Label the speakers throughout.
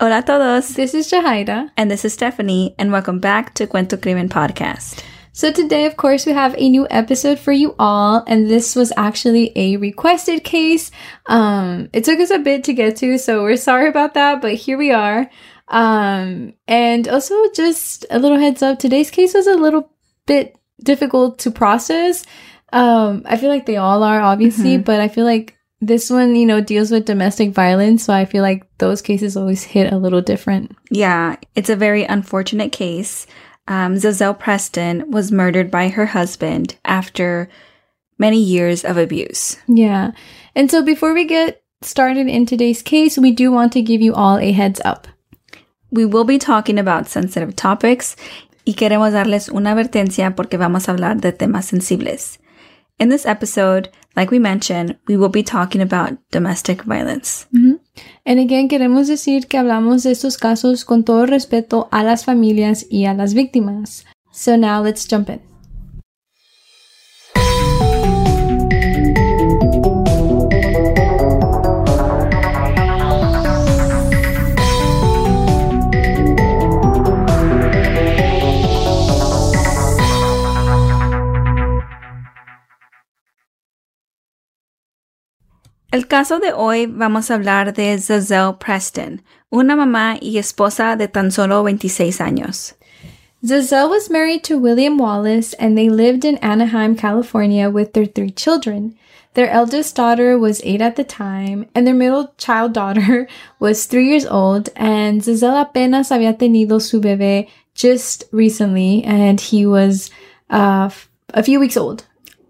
Speaker 1: Hola a todos.
Speaker 2: This is Jahaira.
Speaker 1: And this is Stephanie, and welcome back to Cuento Crimen Podcast.
Speaker 2: So today, of course, we have a new episode for you all, and this was actually a requested case. Um, it took us a bit to get to, so we're sorry about that, but here we are. Um, and also just a little heads up, today's case was a little bit difficult to process. Um, I feel like they all are, obviously,
Speaker 1: Mhm.
Speaker 2: but I feel like this one, you know, deals with domestic violence, so I feel like those cases always hit a little different.
Speaker 1: Yeah, it's a very unfortunate case. Um, Za'Zell Preston was murdered by her husband after many years of abuse.
Speaker 2: Yeah. And so before we get started in today's case, we do want to give you all a heads up.
Speaker 1: We will be talking about sensitive topics y queremos darles una advertencia porque vamos a hablar de temas sensibles. In this episode, like we mentioned, we will be talking about domestic violence.
Speaker 2: And again, queremos decir que hablamos de estos casos con todo respeto a las familias y a las víctimas. So now let's jump in.
Speaker 1: El caso de hoy vamos a hablar de Za'Zell Preston, una mamá y esposa de tan solo 26 años.
Speaker 2: Za'Zell was married to William Wallace and they lived in Anaheim, California with their three children. Their eldest daughter was eight at the time, and their middle child daughter was three years old, and Za'Zell apenas había tenido su bebé just recently, and he was uh, a few weeks old.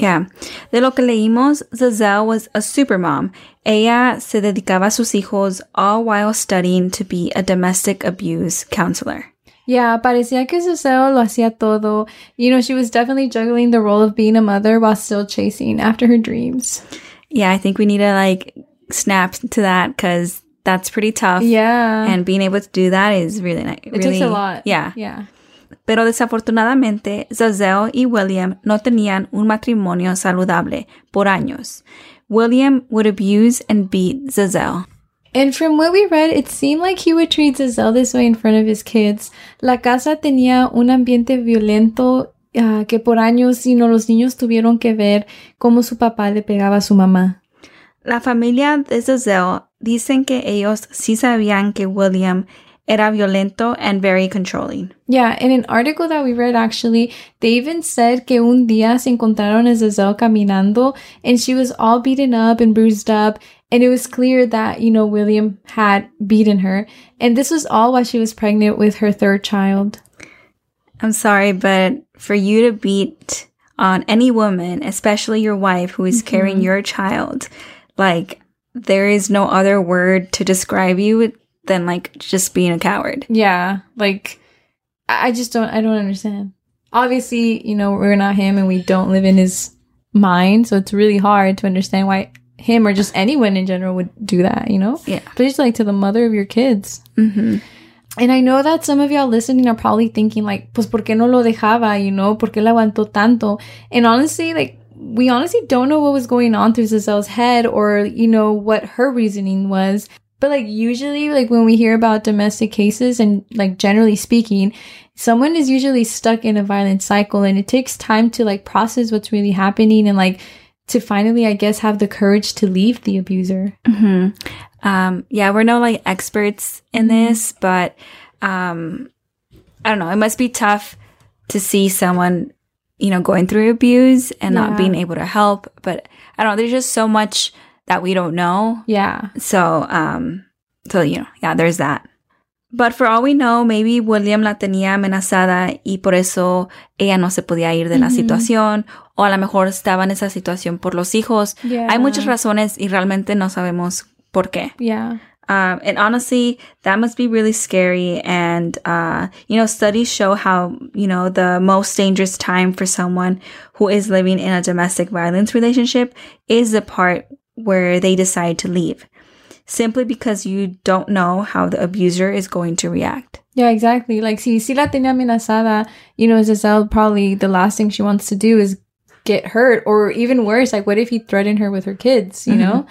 Speaker 1: Yeah. De lo que leímos, Za'Zell was a supermom. Ella se dedicaba a sus hijos all while studying to be a domestic abuse counselor.
Speaker 2: Yeah, parecía que Za'Zell lo hacía todo. You know, she was definitely juggling the role of being a mother while still chasing after her dreams.
Speaker 1: Yeah, I think we need to like snap to that because that's pretty tough.
Speaker 2: Yeah.
Speaker 1: And being able to do that is really nice.
Speaker 2: it takes a lot.
Speaker 1: Yeah.
Speaker 2: Yeah.
Speaker 1: Pero desafortunadamente, Zazelle y William no tenían un matrimonio saludable por años. William would abuse and beat Zazelle.
Speaker 2: And from what we read, it seemed like he would treat Zazelle this way in front of his kids. La casa tenía un ambiente violento ah, que por años, know, los niños tuvieron que ver cómo su papá le pegaba a su mamá.
Speaker 1: La familia de Zazelle dicen que ellos sí sabían que William era violento and very controlling.
Speaker 2: Yeah, in an article that we read, actually, they even said que un día se encontraron a Za'Zell caminando and she was all beaten up and bruised up. And it was clear that, you know, William had beaten her. And this was all while she was pregnant with her third child.
Speaker 1: I'm sorry, but for you to beat on any woman, especially your wife who is carrying mm-hmm. your child, like there is no other word to describe you than like just being a coward.
Speaker 2: Yeah, like I just don't I don't understand. Obviously, you know, we're not him and we don't live in his mind, so it's really hard to understand why him or just anyone in general would do that, you know?
Speaker 1: Yeah.
Speaker 2: But just like to the mother of your kids.
Speaker 1: hmm
Speaker 2: And I know that some of y'all listening are probably thinking like, pues por qué no lo dejaba, you know? ¿Por qué la aguantó tanto? And honestly, like we honestly don't know what was going on through Za'Zell's head or, you know, what her reasoning was. But like usually like when we hear about domestic cases and like generally speaking, someone is usually stuck in a violent cycle and it takes time to like process what's really happening and like to finally I guess have the courage to leave the abuser.
Speaker 1: hmm Um, yeah, we're no like experts in this, but um, I don't know. It must be tough to see someone, you know, going through abuse and
Speaker 2: Yeah.
Speaker 1: not being able to help. But I don't know. There's just so much that we don't know.
Speaker 2: Yeah.
Speaker 1: So, um, so you know, yeah, there's that. But for all we know, maybe William la tenía amenazada y por eso ella no se podía ir de la
Speaker 2: Ujú.
Speaker 1: situación, o a lo mejor estaba en esa situación por los hijos.
Speaker 2: Yeah.
Speaker 1: Hay muchas razones y realmente no sabemos por qué.
Speaker 2: Yeah.
Speaker 1: Um, and honestly, that must be really scary. And, uh, you know, studies show how, you know, the most dangerous time for someone who is living in a domestic violence relationship is the part where they decide to leave. Simply because you don't know how the abuser is going to react.
Speaker 2: Yeah, exactly. Like, si, si la tenía amenazada, you know, Za'Zell probably the last thing she wants to do is get hurt, or even worse, like, what if he threatened her with her kids, you know?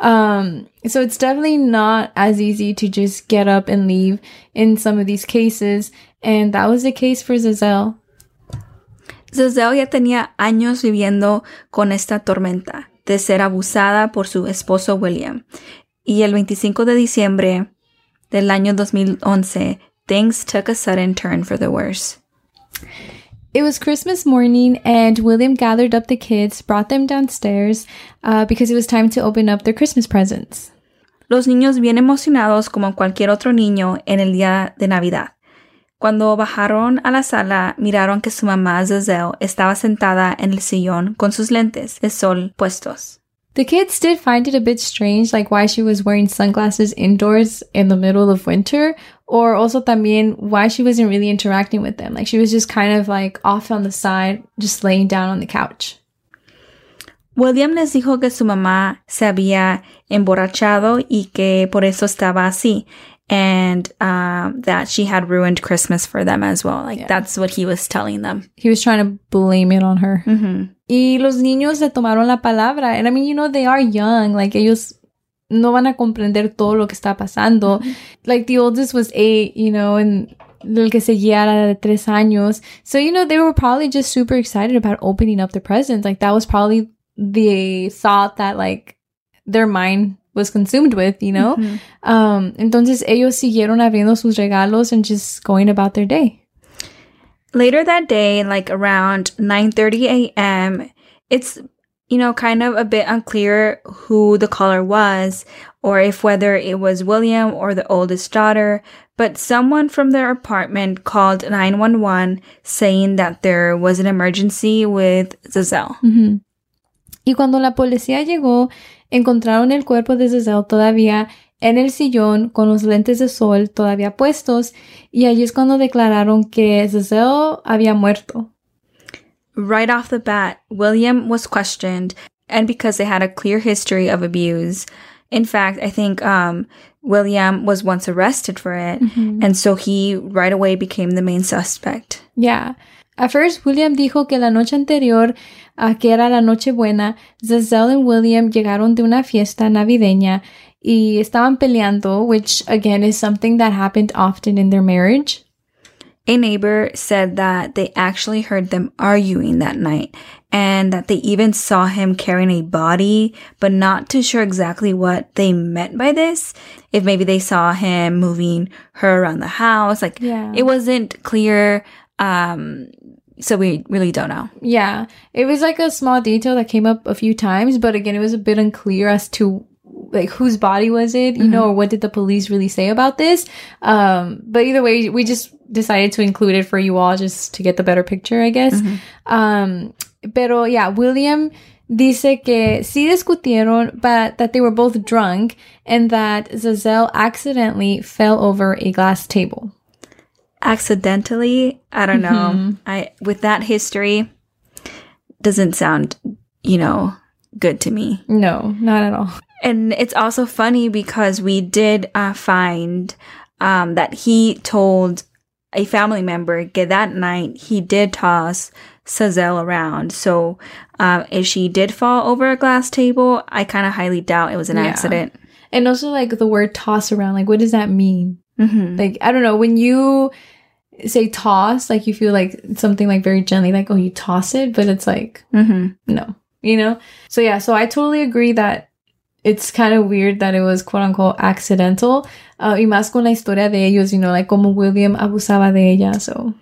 Speaker 2: Um, so it's definitely not as easy to just get up and leave in some of these cases. And that was the case for Za'Zell.
Speaker 1: Za'Zell ya tenía años viviendo con esta tormenta de ser abusada por su esposo William. Y el 25 de diciembre del año 2011, things took a sudden turn for the worse.
Speaker 2: It was Christmas morning, and William gathered up the kids, brought them downstairs uh, because it was time to open up their Christmas presents.
Speaker 1: Los niños bien emocionados como cualquier otro niño en el día de Navidad. Cuando bajaron a la sala, miraron que su mamá Giselle estaba sentada en el sillón con sus lentes de sol puestos.
Speaker 2: The kids did find it a bit strange, like why she was wearing sunglasses indoors in the middle of winter, or also también why she wasn't really interacting with them. Like she was just kind of like off on the side, just laying down on the couch.
Speaker 1: William les dijo que su mamá se había emborrachado y que por eso estaba así. And um, that she had ruined Christmas for them as well. Like
Speaker 2: Yeah.
Speaker 1: that's what he was telling them.
Speaker 2: He was trying to blame it on her.
Speaker 1: hmm
Speaker 2: Y los niños le tomaron la palabra. And I mean, you know, they are young. Like, ellos no van a comprender todo lo que está pasando. Like, the oldest was eight, you know, and el que seguía era de tres años. So, you know, they were probably just super excited about opening up the presents. Like, that was probably the thought that, like, their mind was consumed with, you know?
Speaker 1: Mhm.
Speaker 2: Um, entonces, ellos siguieron abriendo sus regalos and just going about their day.
Speaker 1: Later that day, like around 9:30 a.m., it's you know kind of a bit unclear who the caller was or if whether it was William or the oldest daughter, but someone from their apartment called 911 saying that there was an emergency with Za'Zell.
Speaker 2: Ujú. Y cuando la policía llegó, encontraron el cuerpo de Za'Zell todavía en el sillón con los lentes de sol todavía puestos y allí es cuando declararon que Za'Zell había muerto.
Speaker 1: Right off the bat, William was questioned, and because they had a clear history of abuse. In fact, I think um, William was once arrested for it, and so he right away became the main suspect.
Speaker 2: Yeah. At first, William dijo que la noche anterior, ah, que era la noche buena, Za'Zell y William llegaron de una fiesta navideña y estaban peleando, which again is something that happened often in their marriage.
Speaker 1: A neighbor said that they actually heard them arguing that night and that they even saw him carrying a body, but not too sure exactly what they meant by this. If maybe they saw him moving her around the house, like
Speaker 2: Yeah.
Speaker 1: it wasn't clear. Um, so we really don't know.
Speaker 2: Yeah, it was like a small detail that came up a few times, but again, it was a bit unclear as to like whose body was it, you know, or what did the police really say about this. Um, but either way, we just decided to include it for you all just to get the better picture, I guess. Um, pero yeah, William dice que sí discutieron, but that they were both drunk and that Za'Zell accidentally fell over a glass table.
Speaker 1: Accidentally, I don't know. I with that history doesn't sound, you know, good to me.
Speaker 2: No, not at all.
Speaker 1: And it's also funny because we did uh, find um, that he told a family member that night he did toss Za'Zell around. So uh, if she did fall over a glass table, I kind of highly doubt it was an
Speaker 2: Yeah.
Speaker 1: accident.
Speaker 2: And also like the word toss around, like what does that mean?
Speaker 1: hmm
Speaker 2: Like I don't know, when you say toss, like you feel like something like very gently, like oh you toss it, but it's like
Speaker 1: hmm
Speaker 2: no, you know. So yeah, so I totally agree that it's kind of weird that it was quote unquote accidental. Uh, y más con la historia de ellos, you know, like como William abusaba de ella. So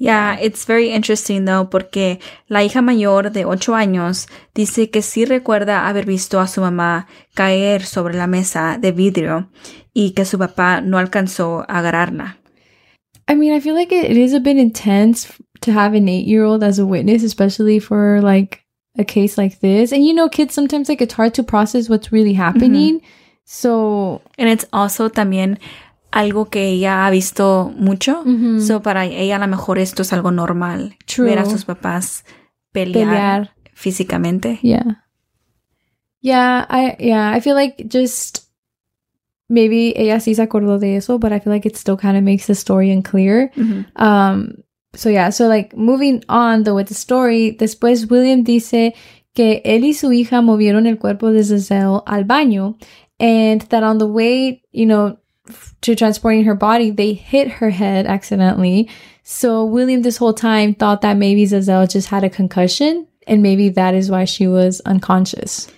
Speaker 1: Yeah, it's very interesting though, porque la hija mayor de ocho años dice que sí recuerda haber visto a su mamá caer sobre la mesa de vidrio y que su papá no alcanzó a agarrarla.
Speaker 2: I mean, I feel like it, it is a bit intense to have an eight year old as a witness, especially for like a case like this. And you know, kids sometimes like it's hard to process what's really happening. So
Speaker 1: And it's also también algo que ella ha visto mucho.
Speaker 2: Mhm.
Speaker 1: So para ella a lo mejor esto es algo normal.
Speaker 2: True.
Speaker 1: Ver a sus papás pelear,
Speaker 2: pelear.
Speaker 1: físicamente.
Speaker 2: Yeah. Yeah, I yeah, I feel like just maybe ella sí se acordó de eso, but I feel like it still kind of makes the story unclear.
Speaker 1: Ujú.
Speaker 2: Um so yeah, so like moving on though with the story, después William dice que él y su hija movieron el cuerpo de Za'Zell al baño and that on the way, you know, to transporting her body, they hit her head accidentally. So William this whole time thought that maybe Za'Zell just had a concussion and maybe that is why she was unconscious.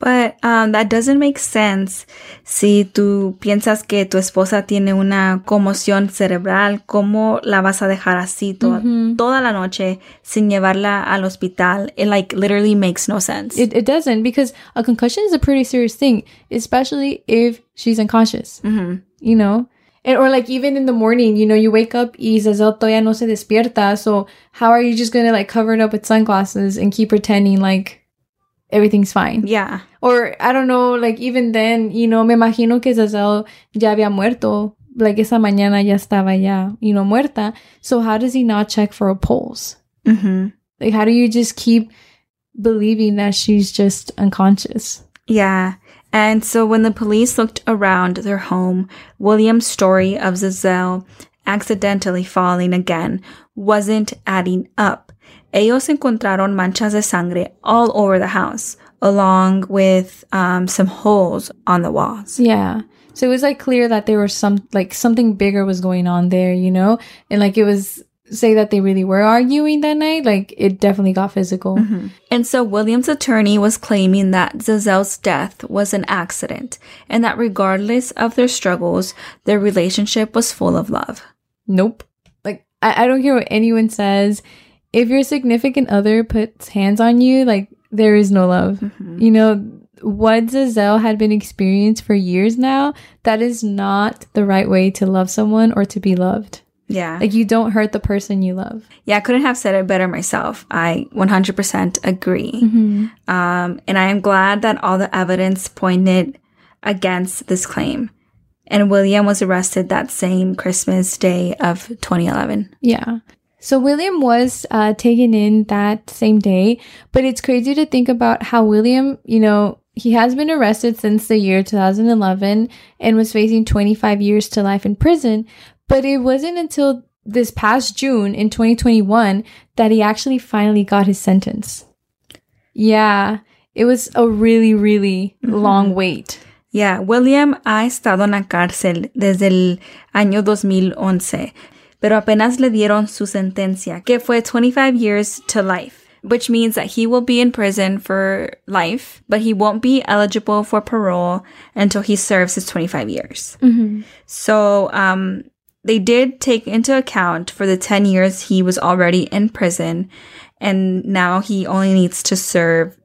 Speaker 1: But um, that doesn't make sense si tú piensas que tu esposa tiene una conmoción cerebral. ¿Cómo la vas a dejar así to
Speaker 2: Mhm.
Speaker 1: toda la noche sin llevarla al hospital? It like literally makes no sense.
Speaker 2: It, it doesn't because a concussion is a pretty serious thing, especially if she's unconscious,
Speaker 1: Mhm.
Speaker 2: you know? And, or like even in the morning, you know, you wake up y Za'Zell todavía no se despierta. So how are you just going to like cover it up with sunglasses and keep pretending like everything's fine?
Speaker 1: Yeah.
Speaker 2: Or I don't know, like even then, you know, me imagino que Za'Zell ya había muerto. Like esa mañana ya estaba ya, you know, muerta. So how does he not check for a pulse?
Speaker 1: Mhm.
Speaker 2: Like how do you just keep believing that she's just unconscious?
Speaker 1: Yeah. And so when the police looked around their home, William's story of Za'Zell accidentally falling again wasn't adding up. Ellos encontraron manchas de sangre all over the house, along with um, some holes on the walls.
Speaker 2: Yeah. So it was like clear that there was some like something bigger was going on there, you know? And like it was say that they really were arguing that night, like it definitely got physical.
Speaker 1: And so William's attorney was claiming that Za'Zell's death was an accident, and that regardless of their struggles, their relationship was full of love.
Speaker 2: Nope. Like I, I don't care what anyone says. If your significant other puts hands on you, like there is no love. You know, what Za'Zell had been experienced for years now, that is not the right way to love someone or to be loved.
Speaker 1: Yeah.
Speaker 2: Like you don't hurt the person you love.
Speaker 1: Yeah, I couldn't have said it better myself. I 100% agree. Um, and I am glad that all the evidence pointed against this claim. And William was arrested that same Christmas day of 2011.
Speaker 2: Yeah. So William was uh, taken in that same day, but it's crazy to think about how William, you know, he has been arrested since the year 2011 and was facing 25 years to life in prison. But it wasn't until this past June in 2021 that he actually finally got his sentence. Yeah, it was a really, really long wait.
Speaker 1: Yeah, William ha estado en la cárcel desde el año 2011, pero apenas le dieron su sentencia, que fue 25 years to life, which means that he will be in prison for life, but he won't be eligible for parole until he serves his 25 years. So, um, they did take into account for the 10 years he was already in prison, and now he only needs to serve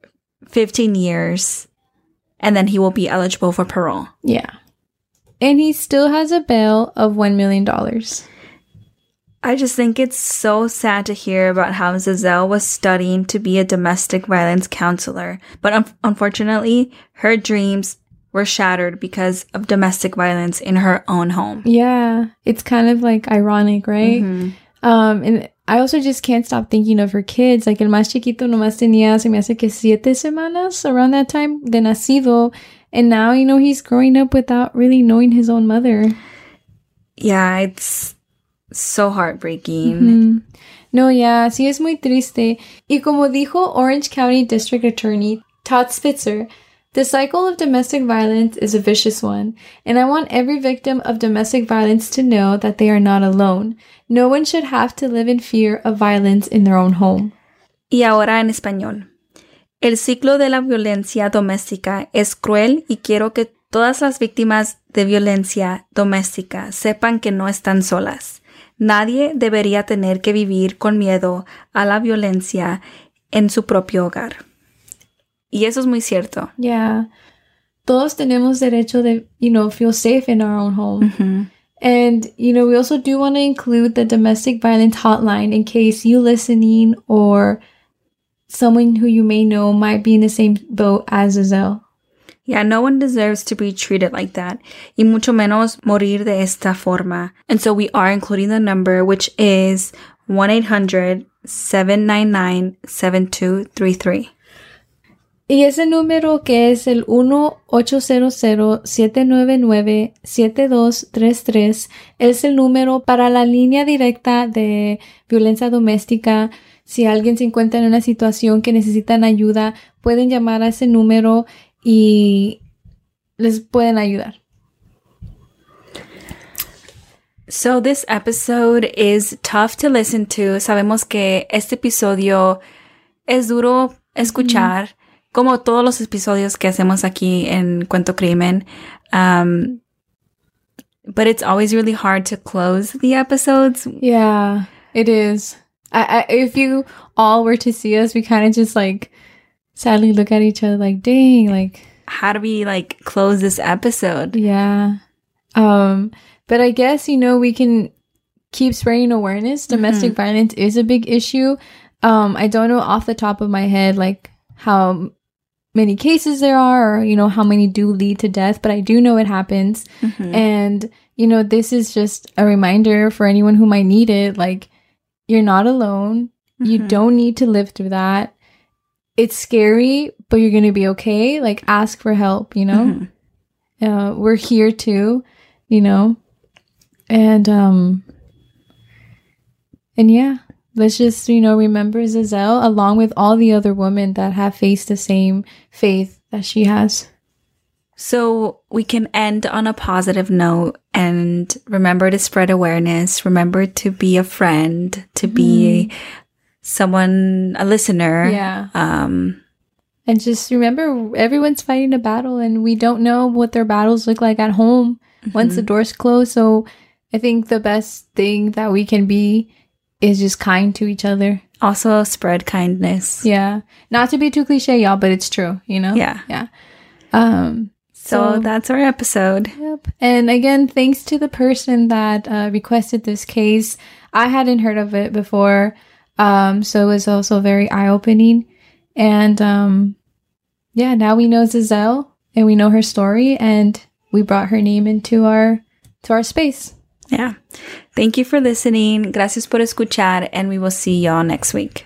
Speaker 1: 15 years, and then he will be eligible for parole.
Speaker 2: Yeah. And he still has a bail of $1 million.
Speaker 1: I just think it's so sad to hear about how Za'Zell was studying to be a domestic violence counselor, but un- unfortunately, her dreams were shattered because of domestic violence in her own home.
Speaker 2: Yeah, it's kind of like ironic, right?
Speaker 1: Mhm.
Speaker 2: Um, and I also just can't stop thinking of her kids. Like el más chiquito nomás tenía, se me hace que siete semanas around that time de nacido. And now, you know, he's growing up without really knowing his own mother.
Speaker 1: Yeah, it's so heartbreaking.
Speaker 2: Mm. No, yeah, sí es muy triste. Y como dijo Orange County District Attorney Todd Spitzer, the cycle of domestic violence is a vicious one, and I want every victim of domestic violence to know that they are not alone. No one should have to live in fear of violence in their own home.
Speaker 1: Y ahora en español. El ciclo de la violencia doméstica es cruel y quiero que todas las víctimas de violencia doméstica sepan que no están solas. Nadie debería tener que vivir con miedo a la violencia en su propio hogar. Y eso es muy cierto.
Speaker 2: Yeah. Todos tenemos derecho de, you know, feel safe in our own home. And, you know, we also do want to include the domestic violence hotline in case you listening or someone who you may know might be in the same boat as Za'Zell.
Speaker 1: Yeah, no one deserves to be treated like that, y mucho menos morir de esta forma. And so we are including the number, which is 1 800 799 7233.
Speaker 2: Y ese número que es el 1-800-799-7233 es el número para la línea directa de violencia doméstica. Si alguien se encuentra en una situación que necesitan ayuda, pueden llamar a ese número y les pueden ayudar.
Speaker 1: So this episode is tough to listen to. Sabemos que este episodio es duro escuchar, como todos los episodios que hacemos aquí en Cuento Crimen. Um, but it's always really hard to close the episodes.
Speaker 2: Yeah, it is. I, I if you all were to see us, we kind of just like sadly look at each other like, dang, like
Speaker 1: How do we like close this episode?
Speaker 2: Yeah. Um, but I guess, you know, we can keep spreading awareness. Domestic violence is a big issue. Um, I don't know off the top of my head, like how many cases there are or, you know, how many do lead to death, but I do know it happens. And, you know, this is just a reminder for anyone who might need it. Like, you're not alone. You
Speaker 1: Mhm.
Speaker 2: don't need to live through that. It's scary, but you're going to be okay. Like, ask for help, you know?
Speaker 1: Mhm.
Speaker 2: uh, we're here too, you know, and um, and yeah, let's just you know remember Za'Zell along with all the other women that have faced the same faith that she has.
Speaker 1: So we can end on a positive note and remember to spread awareness. Remember to be a friend, to be someone, a listener.
Speaker 2: Yeah,
Speaker 1: Um,
Speaker 2: and just remember everyone's fighting a battle, and we don't know what their battles look like at home once the doors close. So I think the best thing that we can be is just kind to each other.
Speaker 1: also spread kindness.
Speaker 2: Yeah. Not to be too cliche, y'all, but it's true, you know?
Speaker 1: Yeah.
Speaker 2: Yeah. Um
Speaker 1: So
Speaker 2: so,
Speaker 1: that's our episode.
Speaker 2: yep. And again, thanks to the person that uh, requested this case. I hadn't heard of it before. Um so it was also very eye-opening. And um yeah, now we know Za'Zell and we know her story and we brought her name into our to our space.
Speaker 1: Yeah. Thank you for listening. Gracias por escuchar, and we will see y'all next week.